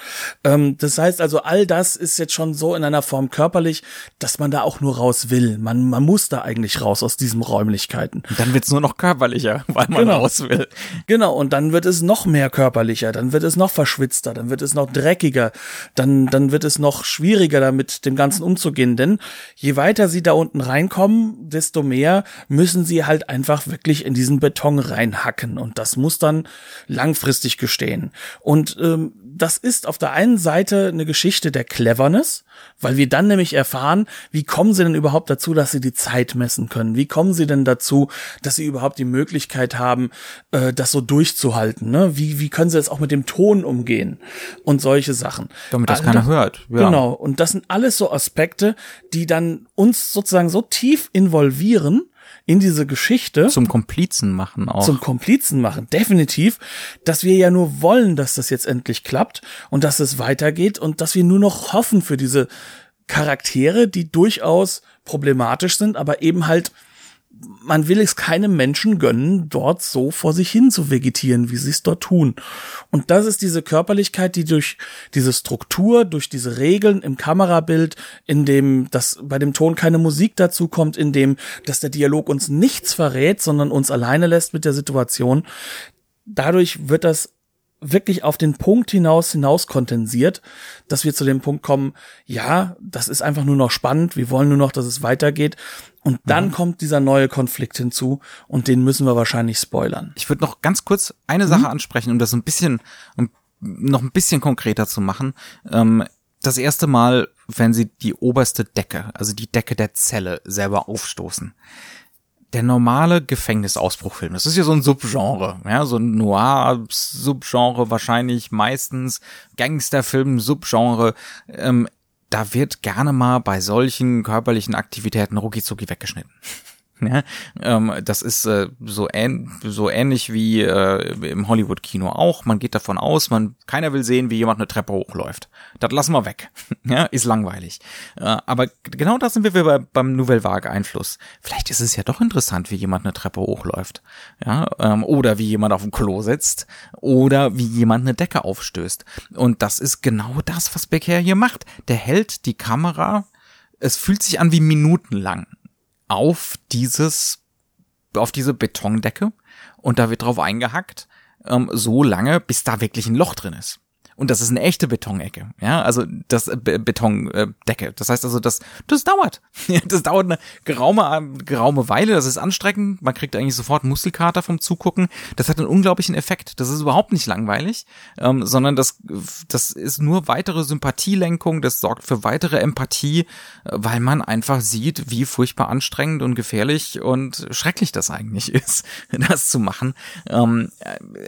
Ähm, das heißt also, all das ist jetzt schon so in einer Form körperlich, dass man da auch nur raus will. Man, man muss da eigentlich raus aus diesen Räumlichkeiten. Und dann wird's nur noch körperlicher, weil man Genau. raus will. Genau, und dann wird es noch mehr körperlicher, dann wird es noch verschwitzter, dann wird es noch dreckiger, dann, dann wird es noch schwieriger damit, dem Ganzen umzugehen. Denn je weiter sie da unten reinkommen, desto mehr müssen sie halt einfach wirklich in diesen Beton reinhacken. Und das muss dann langfristig gestehen. Und ähm, das ist auf der einen Seite eine Geschichte der Cleverness, weil wir dann nämlich erfahren, wie kommen sie denn überhaupt dazu, dass sie die Zeit messen können? Wie kommen sie denn dazu, dass sie überhaupt die Möglichkeit haben, äh, das so durchzuhalten? Ne? Wie, wie können sie jetzt auch mit dem Ton umgehen? Und solche Sachen. Damit das All keiner hört. Ja. Genau. Und das sind alles so Aspekte, die dann uns sozusagen so tief involvieren in diese Geschichte Zum Komplizen machen auch. zum Komplizen machen, definitiv, dass wir ja nur wollen, dass das jetzt endlich klappt und dass es weitergeht und dass wir nur noch hoffen für diese Charaktere, die durchaus problematisch sind, aber eben halt man will es keinem Menschen gönnen, dort so vor sich hin zu vegetieren, wie sie es dort tun. Und das ist diese Körperlichkeit, die durch diese Struktur, durch diese Regeln im Kamerabild, in dem, dass bei dem Ton keine Musik dazu kommt, in dem, dass der Dialog uns nichts verrät, sondern uns alleine lässt mit der Situation. Dadurch wird das wirklich auf den Punkt hinaus hinaus kondensiert, dass wir zu dem Punkt kommen, ja, das ist einfach nur noch spannend, wir wollen nur noch, dass es weitergeht. Und dann mhm. kommt dieser neue Konflikt hinzu und den müssen wir wahrscheinlich spoilern. Ich würde noch ganz kurz eine mhm. Sache ansprechen, um das ein bisschen, um noch ein bisschen konkreter zu machen. Ähm, das erste Mal, wenn sie die oberste Decke, also die Decke der Zelle selber aufstoßen der normale Gefängnisausbruchfilm. Das ist ja so ein Subgenre, ja, so ein Noir-Subgenre, wahrscheinlich meistens Gangsterfilm, Subgenre. Ähm, da wird gerne mal bei solchen körperlichen Aktivitäten rucki weggeschnitten. Ja, ähm, das ist äh, so, ähn so ähnlich wie äh, im Hollywood-Kino auch. Man geht davon aus, man keiner will sehen, wie jemand eine Treppe hochläuft. Das lassen wir weg. ja, ist langweilig. Äh, aber genau da sind wir bei, beim Nouvelle Vague Einfluss. Vielleicht ist es ja doch interessant, wie jemand eine Treppe hochläuft. Ja, ähm, oder wie jemand auf dem Klo sitzt. Oder wie jemand eine Decke aufstößt. Und das ist genau das, was Becker hier macht. Der hält die Kamera es fühlt sich an wie minutenlang auf dieses, auf diese Betondecke und da wird drauf eingehackt, ähm, so lange, bis da wirklich ein Loch drin ist. Und das ist eine echte Betonecke, ja, also das Be Betondecke. Das heißt also, das, das dauert. das dauert eine geraume, geraume Weile, das ist anstrengend. Man kriegt eigentlich sofort Muskelkater vom Zugucken. Das hat einen unglaublichen Effekt. Das ist überhaupt nicht langweilig, ähm, sondern das, das ist nur weitere Sympathielenkung, das sorgt für weitere Empathie, weil man einfach sieht, wie furchtbar anstrengend und gefährlich und schrecklich das eigentlich ist, das zu machen. Ähm,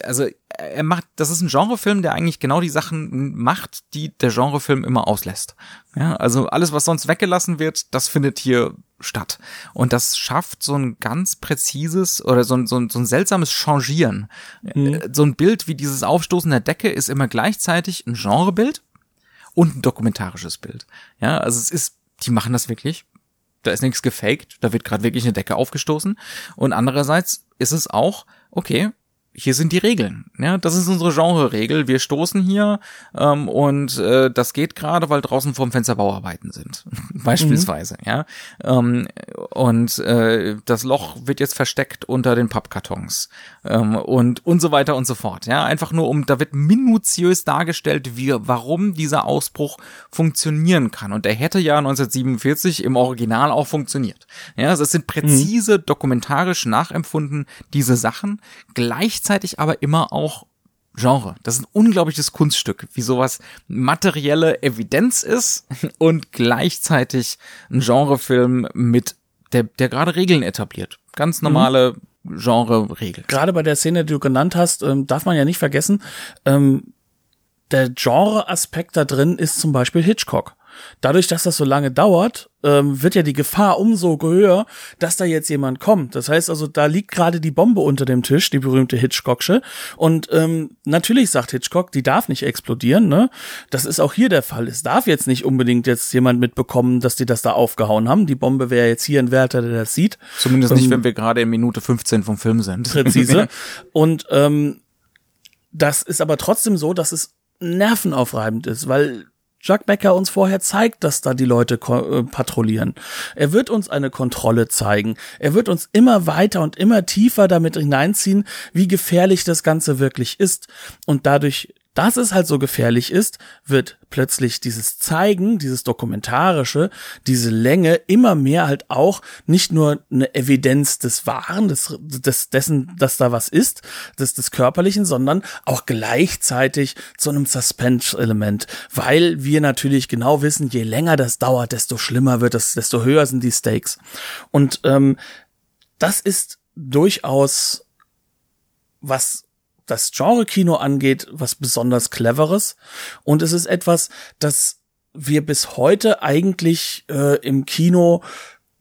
also er macht, das ist ein Genrefilm, der eigentlich genau die Sachen macht, die der Genrefilm immer auslässt. Ja, also alles, was sonst weggelassen wird, das findet hier statt. Und das schafft so ein ganz präzises oder so ein, so ein, so ein seltsames Changieren. Mhm. So ein Bild wie dieses Aufstoßen der Decke ist immer gleichzeitig ein Genrebild und ein dokumentarisches Bild. Ja, also es ist, die machen das wirklich. Da ist nichts gefaked, da wird gerade wirklich eine Decke aufgestoßen. Und andererseits ist es auch, okay, hier sind die Regeln. Ja, das ist unsere Genre-Regel. Wir stoßen hier ähm, und äh, das geht gerade, weil draußen vorm Fenster Bauarbeiten sind, beispielsweise. Mhm. Ja, ähm, und äh, das Loch wird jetzt versteckt unter den Pappkartons ähm, und und so weiter und so fort. Ja, einfach nur um, da wird minutiös dargestellt, wie warum dieser Ausbruch funktionieren kann. Und der hätte ja 1947 im Original auch funktioniert. Ja, also es sind präzise mhm. dokumentarisch nachempfunden diese Sachen gleich gleichzeitig aber immer auch Genre. Das ist ein unglaubliches Kunststück, wie sowas materielle Evidenz ist und gleichzeitig ein Genrefilm mit der, der gerade Regeln etabliert. Ganz normale mhm. Genre-Regel. Gerade bei der Szene, die du genannt hast, ähm, darf man ja nicht vergessen, ähm, der Genre-Aspekt da drin ist zum Beispiel Hitchcock. Dadurch, dass das so lange dauert, ähm, wird ja die Gefahr umso höher, dass da jetzt jemand kommt. Das heißt also, da liegt gerade die Bombe unter dem Tisch, die berühmte Hitchcocksche. Und ähm, natürlich sagt Hitchcock, die darf nicht explodieren. Ne? Das ist auch hier der Fall. Es darf jetzt nicht unbedingt jetzt jemand mitbekommen, dass die das da aufgehauen haben. Die Bombe wäre jetzt hier ein Wärter, der das sieht. Zumindest nicht, ähm, wenn wir gerade in Minute 15 vom Film sind. Präzise. Und ähm, das ist aber trotzdem so, dass es nervenaufreibend ist, weil Jacques Becker uns vorher zeigt, dass da die Leute äh, patrouillieren. Er wird uns eine Kontrolle zeigen. Er wird uns immer weiter und immer tiefer damit hineinziehen, wie gefährlich das Ganze wirklich ist. Und dadurch dass es halt so gefährlich ist, wird plötzlich dieses Zeigen, dieses Dokumentarische, diese Länge immer mehr halt auch nicht nur eine Evidenz des Wahren, des, des dessen, dass da was ist, des, des Körperlichen, sondern auch gleichzeitig zu einem Suspense-Element, weil wir natürlich genau wissen, je länger das dauert, desto schlimmer wird es, desto höher sind die Stakes. Und ähm, das ist durchaus was das Genre-Kino angeht, was besonders cleveres. Und es ist etwas, das wir bis heute eigentlich äh, im Kino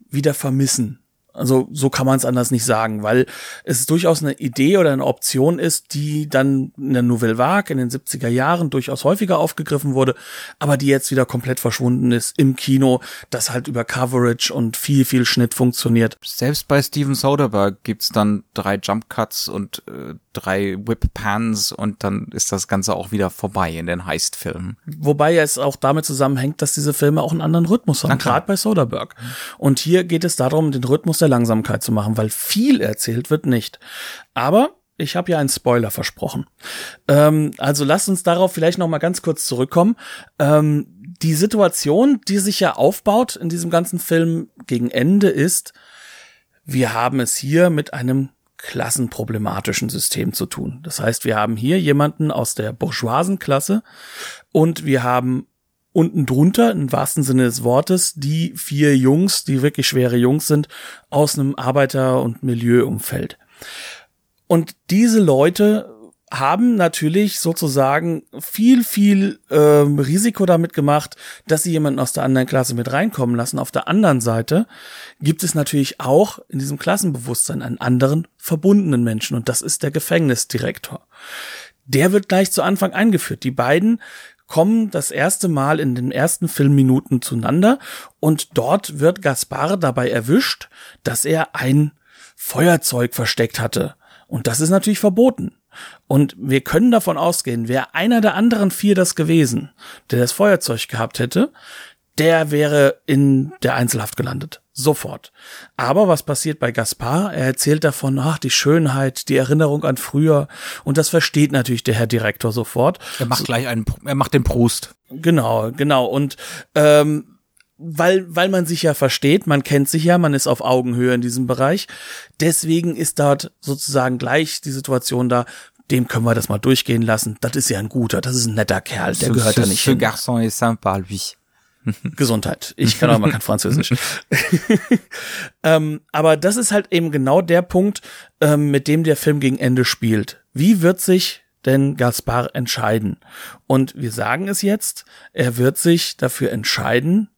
wieder vermissen. Also so kann man es anders nicht sagen, weil es durchaus eine Idee oder eine Option ist, die dann in der Nouvelle Vague in den 70er Jahren durchaus häufiger aufgegriffen wurde, aber die jetzt wieder komplett verschwunden ist im Kino, das halt über Coverage und viel, viel Schnitt funktioniert. Selbst bei Steven Soderbergh gibt's dann drei Jump Cuts und äh, drei Whip Pans und dann ist das Ganze auch wieder vorbei in den Heist-Filmen. Wobei es auch damit zusammenhängt, dass diese Filme auch einen anderen Rhythmus haben, gerade bei Soderbergh. Und hier geht es darum, den Rhythmus der Langsamkeit zu machen, weil viel erzählt wird nicht. Aber ich habe ja einen Spoiler versprochen. Ähm, also lasst uns darauf vielleicht noch mal ganz kurz zurückkommen. Ähm, die Situation, die sich ja aufbaut in diesem ganzen Film gegen Ende ist, wir haben es hier mit einem klassenproblematischen System zu tun. Das heißt, wir haben hier jemanden aus der Bourgeoisenklasse und wir haben unten drunter, im wahrsten Sinne des Wortes, die vier Jungs, die wirklich schwere Jungs sind, aus einem Arbeiter- und Milieuumfeld. Und diese Leute haben natürlich sozusagen viel, viel ähm, Risiko damit gemacht, dass sie jemanden aus der anderen Klasse mit reinkommen lassen. Auf der anderen Seite gibt es natürlich auch in diesem Klassenbewusstsein einen anderen verbundenen Menschen und das ist der Gefängnisdirektor. Der wird gleich zu Anfang eingeführt. Die beiden kommen das erste Mal in den ersten Filmminuten zueinander und dort wird Gaspar dabei erwischt, dass er ein Feuerzeug versteckt hatte. Und das ist natürlich verboten. Und wir können davon ausgehen, wäre einer der anderen vier das gewesen, der das Feuerzeug gehabt hätte, der wäre in der Einzelhaft gelandet. Sofort. Aber was passiert bei Gaspar? Er erzählt davon, ach, die Schönheit, die Erinnerung an früher. Und das versteht natürlich der Herr Direktor sofort. Er macht gleich einen, er macht den Prost. Genau, genau. Und ähm, weil, weil man sich ja versteht, man kennt sich ja, man ist auf Augenhöhe in diesem Bereich. Deswegen ist dort sozusagen gleich die Situation da, dem können wir das mal durchgehen lassen. Das ist ja ein guter, das ist ein netter Kerl, der gehört da nicht ce hin. garçon est sympa, lui. Gesundheit. Ich kann auch mal kein Französisch. ähm, aber das ist halt eben genau der Punkt, ähm, mit dem der Film gegen Ende spielt. Wie wird sich denn Gaspar entscheiden? Und wir sagen es jetzt, er wird sich dafür entscheiden,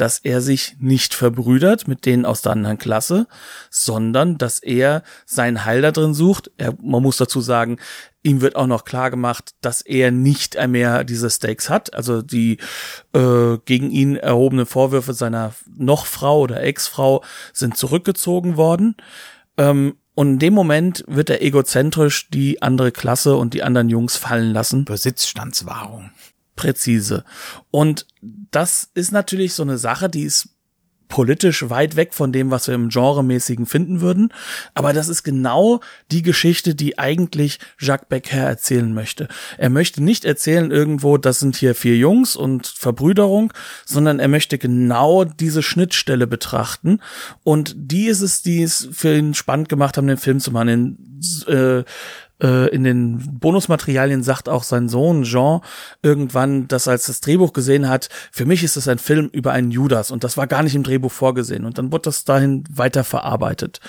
dass er sich nicht verbrüdert mit denen aus der anderen Klasse, sondern dass er sein Heil da drin sucht. Er, man muss dazu sagen, ihm wird auch noch klar gemacht, dass er nicht mehr diese Stakes hat. Also die äh, gegen ihn erhobene Vorwürfe seiner noch Frau oder Ex-Frau sind zurückgezogen worden. Ähm, und in dem Moment wird er egozentrisch die andere Klasse und die anderen Jungs fallen lassen. Besitzstandswahrung präzise. Und das ist natürlich so eine Sache, die ist politisch weit weg von dem, was wir im Genremäßigen finden würden. Aber das ist genau die Geschichte, die eigentlich Jacques Becker erzählen möchte. Er möchte nicht erzählen irgendwo, das sind hier vier Jungs und Verbrüderung, sondern er möchte genau diese Schnittstelle betrachten. Und die ist es, die es für ihn spannend gemacht haben, den Film zu machen. In, äh, äh, in den Bonusmaterialien sagt auch sein Sohn Jean irgendwann, dass als das Drehbuch gesehen hat, für mich ist das ein Film über einen Judas und das war gar nicht im Drehbuch vorgesehen und dann wurde das dahin weiter verarbeitet.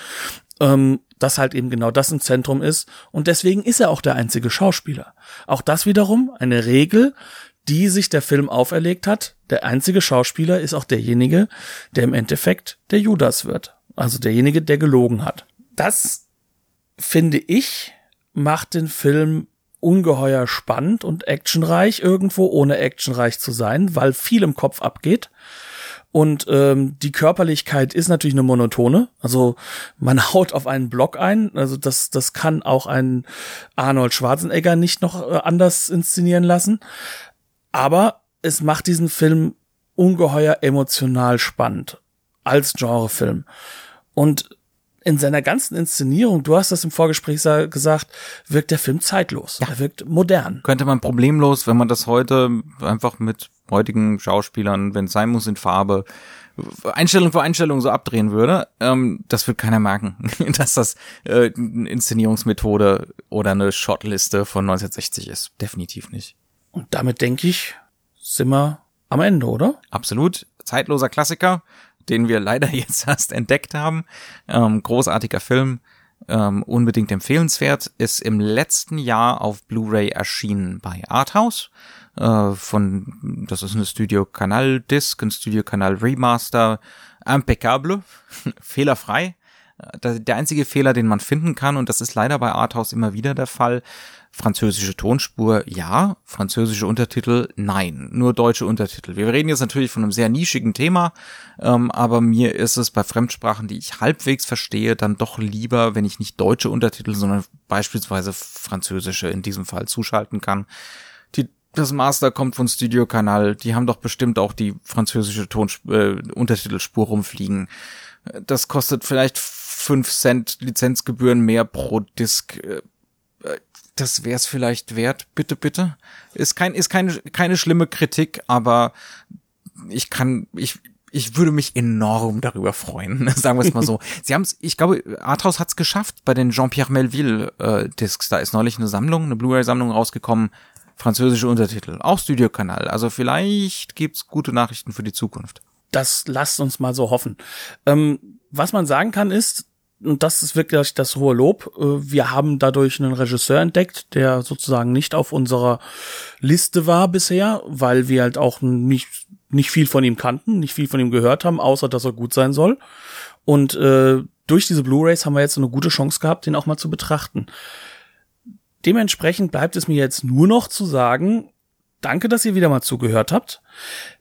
Ähm, dass halt eben genau das im Zentrum ist und deswegen ist er auch der einzige Schauspieler. Auch das wiederum eine Regel, die sich der Film auferlegt hat. Der einzige Schauspieler ist auch derjenige, der im Endeffekt der Judas wird. Also derjenige, der gelogen hat. Das finde ich macht den Film ungeheuer spannend und actionreich irgendwo, ohne actionreich zu sein, weil viel im Kopf abgeht. Und ähm, die Körperlichkeit ist natürlich eine monotone. Also man haut auf einen Block ein. Also das, das kann auch ein Arnold Schwarzenegger nicht noch äh, anders inszenieren lassen. Aber es macht diesen Film ungeheuer emotional spannend als Genrefilm. Und in seiner ganzen Inszenierung, du hast das im Vorgespräch gesagt, wirkt der Film zeitlos. Ja. Er wirkt modern. Könnte man problemlos, wenn man das heute einfach mit heutigen Schauspielern, wenn es sein muss, in Farbe, Einstellung für Einstellung so abdrehen würde, ähm, das wird keiner merken, dass das äh, eine Inszenierungsmethode oder eine Shotliste von 1960 ist. Definitiv nicht. Und damit denke ich, sind wir am Ende, oder? Absolut. Zeitloser Klassiker den wir leider jetzt erst entdeckt haben. Ähm, großartiger Film, ähm, unbedingt empfehlenswert, ist im letzten Jahr auf Blu-ray erschienen bei Arthouse. Äh, von, das ist eine Studio Kanal Disc, ein Studio Kanal Remaster, impeccable, fehlerfrei. Der einzige Fehler, den man finden kann, und das ist leider bei Arthouse immer wieder der Fall, französische Tonspur ja, französische Untertitel nein, nur deutsche Untertitel. Wir reden jetzt natürlich von einem sehr nischigen Thema, ähm, aber mir ist es bei Fremdsprachen, die ich halbwegs verstehe, dann doch lieber, wenn ich nicht deutsche Untertitel, sondern beispielsweise französische in diesem Fall zuschalten kann. Die, das Master kommt von Studio Canal, die haben doch bestimmt auch die französische Tonsp äh, Untertitelspur rumfliegen. Das kostet vielleicht fünf Cent Lizenzgebühren mehr pro Disc äh, das wäre es vielleicht wert, bitte, bitte. Ist kein, ist keine, keine schlimme Kritik, aber ich kann, ich, ich würde mich enorm darüber freuen, sagen wir es mal so. Sie haben es, ich glaube, Arthouse hat es geschafft bei den Jean-Pierre Melville äh, Discs. Da ist neulich eine Sammlung, eine Blu-ray-Sammlung rausgekommen, französische Untertitel, auch Studiokanal. Also vielleicht gibt's gute Nachrichten für die Zukunft. Das lasst uns mal so hoffen. Ähm, was man sagen kann ist, und das ist wirklich das hohe Lob. Äh, wir haben dadurch einen Regisseur entdeckt, der sozusagen nicht auf unserer Liste war bisher, weil wir halt auch nicht, nicht viel von ihm kannten, nicht viel von ihm gehört haben, außer dass er gut sein soll. Und äh, durch diese Blu-rays haben wir jetzt eine gute Chance gehabt, den auch mal zu betrachten. Dementsprechend bleibt es mir jetzt nur noch zu sagen, danke, dass ihr wieder mal zugehört habt.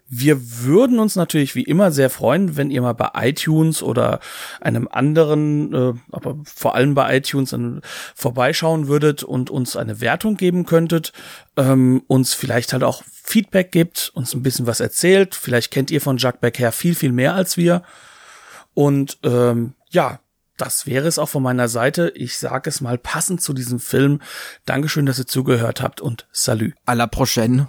Wir würden uns natürlich wie immer sehr freuen, wenn ihr mal bei iTunes oder einem anderen, äh, aber vor allem bei iTunes äh, vorbeischauen würdet und uns eine Wertung geben könntet, ähm, uns vielleicht halt auch Feedback gibt, uns ein bisschen was erzählt. Vielleicht kennt ihr von Jacques Becker viel, viel mehr als wir. Und ähm, ja, das wäre es auch von meiner Seite. Ich sage es mal passend zu diesem Film. Dankeschön, dass ihr zugehört habt und salut. À la prochaine.